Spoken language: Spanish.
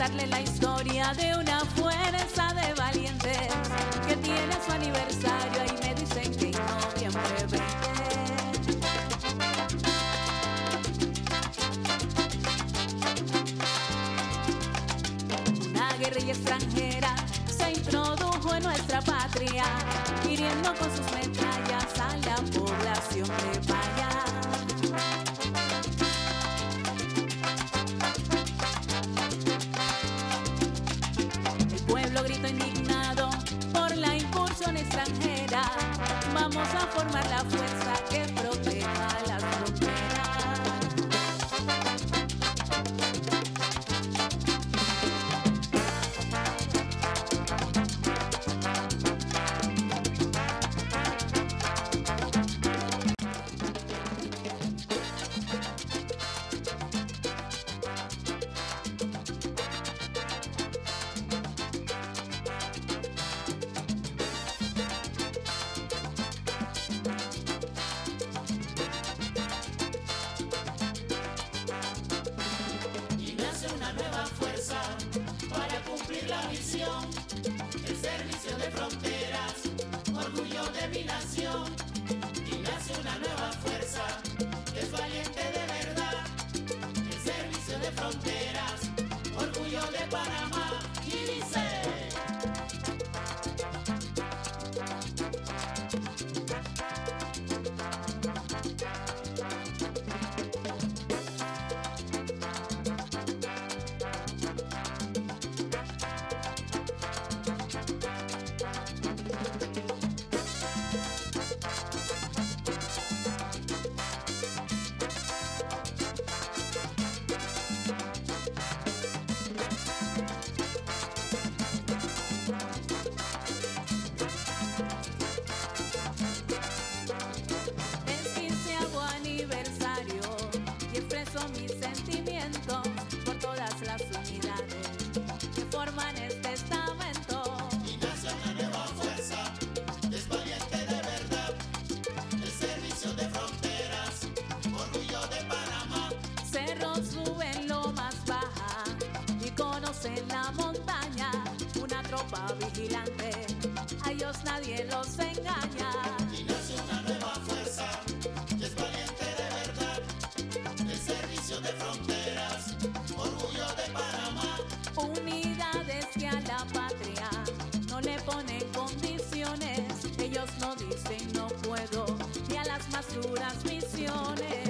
contarle la historia de una fuerza de valientes que tiene su aniversario y me dicen que en noviembre Una guerrilla extranjera se introdujo en nuestra patria y grito indignado por la incursión extranjera. Vamos a formar la fuerza. son mis sentimientos. ponen condiciones, ellos no dicen no puedo, ni a las más duras misiones.